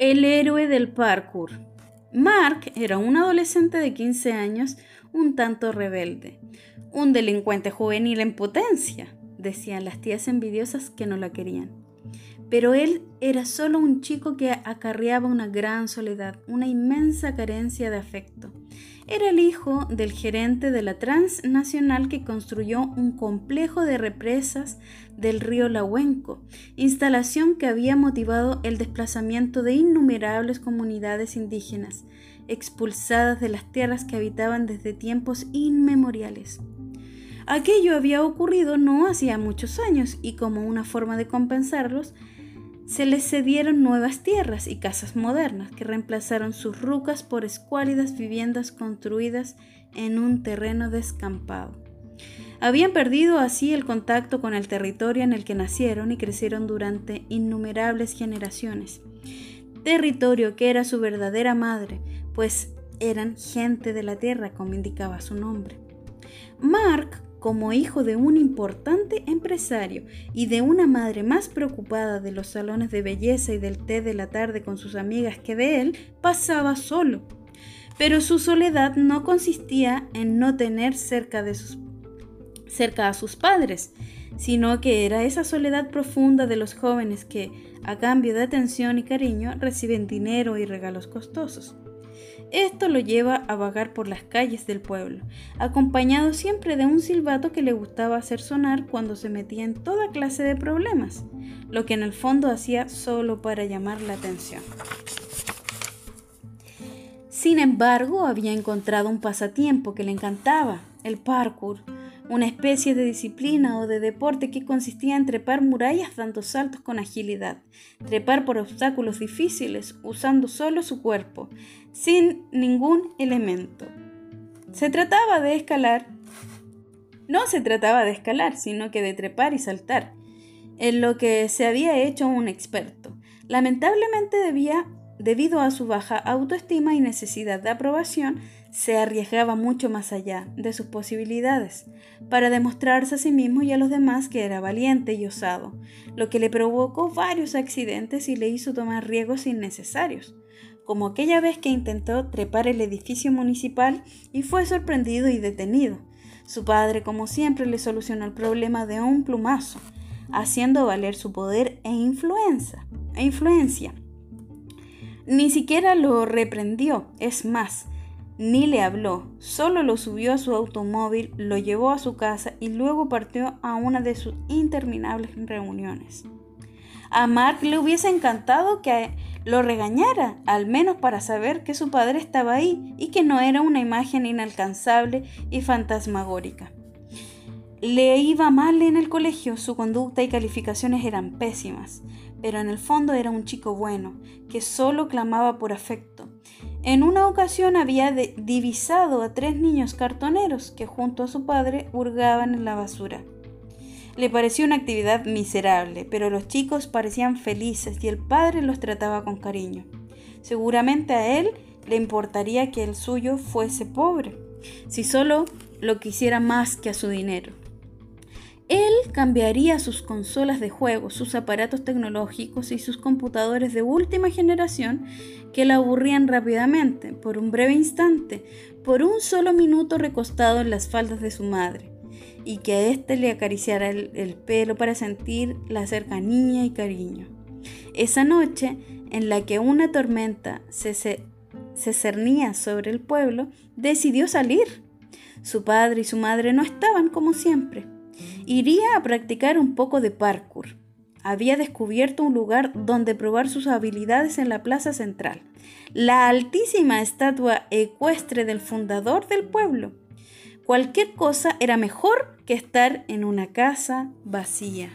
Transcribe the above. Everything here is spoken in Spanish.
El héroe del parkour. Mark era un adolescente de 15 años un tanto rebelde, un delincuente juvenil en potencia, decían las tías envidiosas que no la querían. Pero él era solo un chico que acarreaba una gran soledad, una inmensa carencia de afecto. Era el hijo del gerente de la transnacional que construyó un complejo de represas del río Lahuenco, instalación que había motivado el desplazamiento de innumerables comunidades indígenas, expulsadas de las tierras que habitaban desde tiempos inmemoriales. Aquello había ocurrido no hacía muchos años y como una forma de compensarlos, se les cedieron nuevas tierras y casas modernas que reemplazaron sus rucas por escuálidas viviendas construidas en un terreno descampado. Habían perdido así el contacto con el territorio en el que nacieron y crecieron durante innumerables generaciones. Territorio que era su verdadera madre, pues eran gente de la tierra, como indicaba su nombre. Mark como hijo de un importante empresario y de una madre más preocupada de los salones de belleza y del té de la tarde con sus amigas que de él, pasaba solo. Pero su soledad no consistía en no tener cerca, de sus, cerca a sus padres, sino que era esa soledad profunda de los jóvenes que, a cambio de atención y cariño, reciben dinero y regalos costosos. Esto lo lleva a vagar por las calles del pueblo, acompañado siempre de un silbato que le gustaba hacer sonar cuando se metía en toda clase de problemas, lo que en el fondo hacía solo para llamar la atención. Sin embargo, había encontrado un pasatiempo que le encantaba, el parkour, una especie de disciplina o de deporte que consistía en trepar murallas dando saltos con agilidad, trepar por obstáculos difíciles usando solo su cuerpo, sin ningún elemento. Se trataba de escalar, no se trataba de escalar, sino que de trepar y saltar, en lo que se había hecho un experto. Lamentablemente debía, debido a su baja autoestima y necesidad de aprobación, se arriesgaba mucho más allá de sus posibilidades, para demostrarse a sí mismo y a los demás que era valiente y osado, lo que le provocó varios accidentes y le hizo tomar riesgos innecesarios, como aquella vez que intentó trepar el edificio municipal y fue sorprendido y detenido. Su padre, como siempre, le solucionó el problema de un plumazo, haciendo valer su poder e influencia. E influencia. Ni siquiera lo reprendió, es más, ni le habló, solo lo subió a su automóvil, lo llevó a su casa y luego partió a una de sus interminables reuniones. A Mark le hubiese encantado que lo regañara, al menos para saber que su padre estaba ahí y que no era una imagen inalcanzable y fantasmagórica. Le iba mal en el colegio, su conducta y calificaciones eran pésimas, pero en el fondo era un chico bueno, que solo clamaba por afecto. En una ocasión había divisado a tres niños cartoneros que junto a su padre hurgaban en la basura. Le pareció una actividad miserable, pero los chicos parecían felices y el padre los trataba con cariño. Seguramente a él le importaría que el suyo fuese pobre, si solo lo quisiera más que a su dinero. Él cambiaría sus consolas de juego, sus aparatos tecnológicos y sus computadores de última generación que la aburrían rápidamente, por un breve instante, por un solo minuto recostado en las faldas de su madre, y que a éste le acariciara el, pelo para sentir la cercanía y cariño. Esa noche, en la que una tormenta se, se cernía sobre el pueblo, decidió salir. Su padre y su madre no estaban como siempre Iría a practicar un poco de parkour. Había descubierto un lugar donde probar sus habilidades en la plaza central, la altísima estatua ecuestre del fundador del pueblo. Cualquier cosa era mejor que estar en una casa vacía.